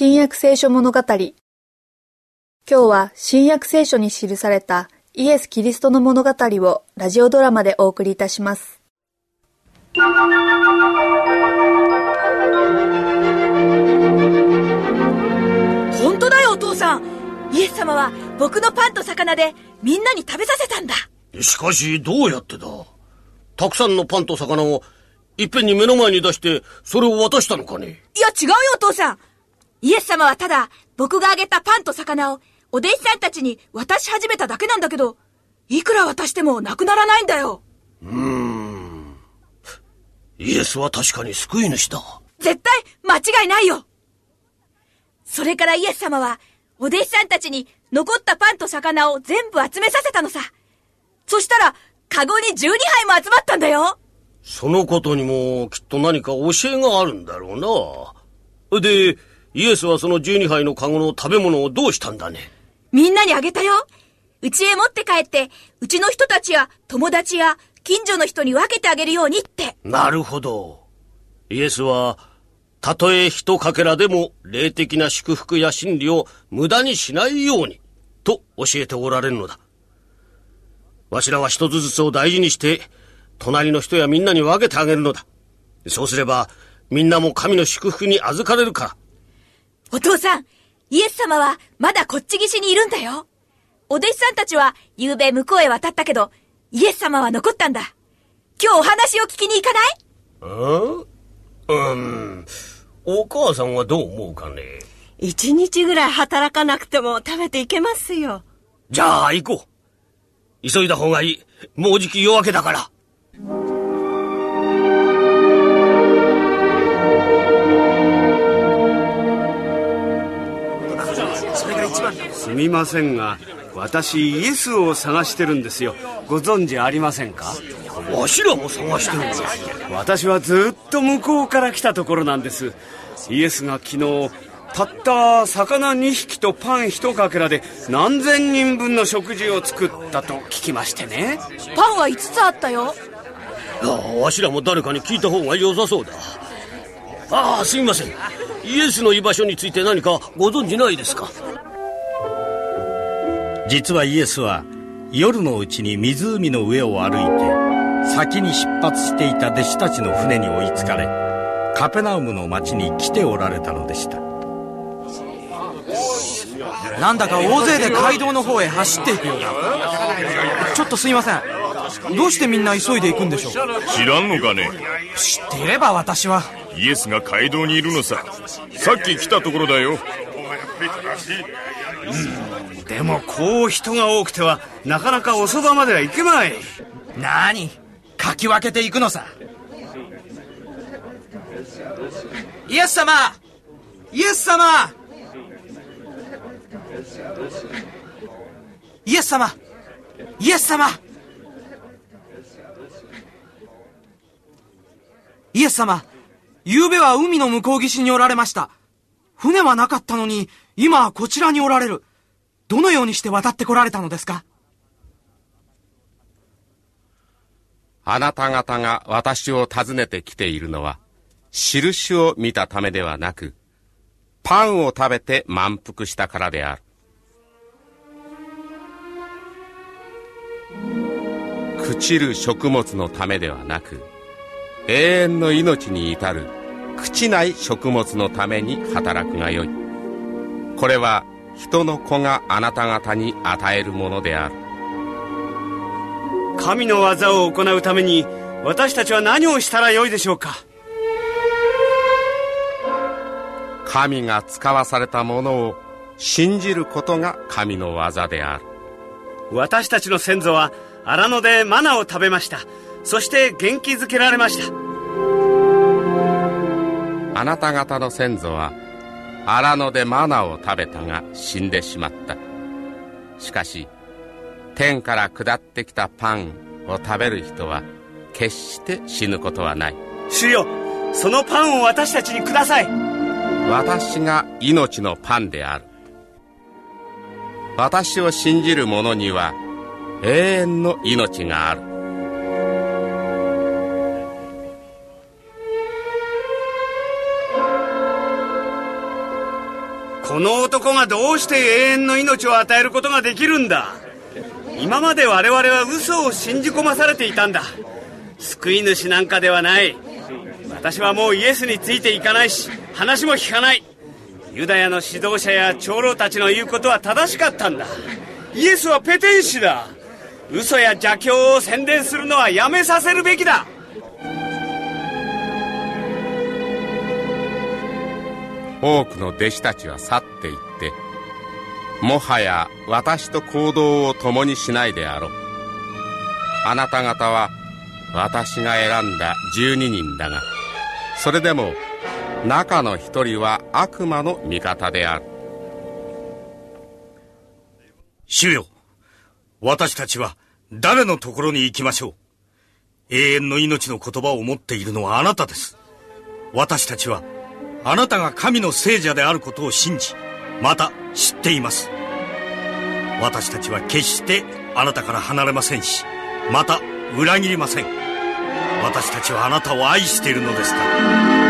新約聖書物語。今日は新約聖書に記されたイエス・キリストの物語をラジオドラマでお送りいたします。本当だよお父さん。イエス様は僕のパンと魚でみんなに食べさせたんだ。しかしどうやってだ？たくさんのパンと魚をいっぺんに目の前に出してそれを渡したのかね？いや違うよお父さんイエス様はただ僕があげたパンと魚をお弟子さんたちに渡し始めただけなんだけどいくら渡してもなくならないんだよ。うーん。イエスは確かに救い主だ。絶対間違いないよ。それからイエス様はお弟子さんたちに残ったパンと魚を全部集めさせたのさ。そしたらカゴに12杯も集まったんだよ。そのことにもきっと何か教えがあるんだろうな。でイエスはその12杯のカゴの食べ物をどうしたんだね？みんなにあげたよ。家へ持って帰ってうちの人たちや友達や近所の人に分けてあげるようにって。なるほど。イエスはたとえ一かけらでも霊的な祝福や真理を無駄にしないようにと教えておられるのだ。わしらは一つずつを大事にして隣の人やみんなに分けてあげるのだ。そうすればみんなも神の祝福に預かれるからお父さんイエス様はまだこっち岸にいるんだよ。お弟子さんたちは夕べ向こうへ渡ったけどイエス様は残ったんだ。今日お話を聞きに行かない？うんうん。お母さんはどう思うかね？一日ぐらい働かなくても食べていけますよ。じゃあ行こう。急いだ方がいい。もうじき夜明けだからすみませんが私イエスを探してるんですよ。ご存知ありませんか？わしらも探してるんです私はずっと向こうから来たところなんです。イエスが昨日たった魚2匹とパン1かけらで何千人分の食事を作ったと聞きましてね。パンは5つあったよ。ああわしらも誰かに聞いた方が良さそうだ。ああすみません。イエスの居場所について何かご存知ないですか？実はイエスは夜のうちに湖の上を歩いて先に出発していた弟子たちの船に追いつかれカペナウムの町に来ておられたのでした。なんだか大勢で街道の方へ走っていくようだちょっとすいません。どうしてみんな急いで行くんでしょう？知らんのかね？知っていれば私は。イエスが街道にいるのさ。さっき来たところだよでもこう人が多くてはなかなかおそばまでは行けまい。なにかき分けていくのさ。イエス様！イエス様！イエス様！イエス様！イエス様！昨べは海の向こう岸におられました。船はなかったのに今こちらにおられるどのようにして渡ってこられたのですか？あなた方が私を訪ねてきているのは、印を見たためではなく、パンを食べて満腹したからである。朽ちる食物のためではなく、永遠の命に至る朽ちない食物のために働くがよい。これは人の子があなた方に与えるものである。神の技を行うために私たちは何をしたらよいでしょうか？神が使わされたものを信じることが神の技である。私たちの先祖は荒野でマナを食べました。そして元気づけられました。あなた方の先祖は荒野でマナを食べたが死んでしまった。しかし天から下ってきたパンを食べる人は決して死ぬことはない。主よそのパンを私たちにください。私が命のパンである。私を信じる者には永遠の命があるこの男がどうして永遠の命を与えることができるんだ？今まで我々は嘘を信じ込まされていたんだ。救い主なんかではない。私はもうイエスについていかないし話も聞かない。ユダヤの指導者や長老たちの言うことは正しかったんだ。イエスはペテン師だ。嘘や邪教を宣伝するのはやめさせるべきだ。多くの弟子たちは去っていってもはや私と行動を共にしないであろう。あなた方は私が選んだ12人だがそれでも中の一人は悪魔の味方である。主よ私たちは誰のところに行きましょう。永遠の命の言葉を持っているのはあなたです。私たちはあなたが神の聖者であることを信じまた知っています。私たちは決してあなたから離れませんしまた裏切りません。私たちはあなたを愛しているのですから。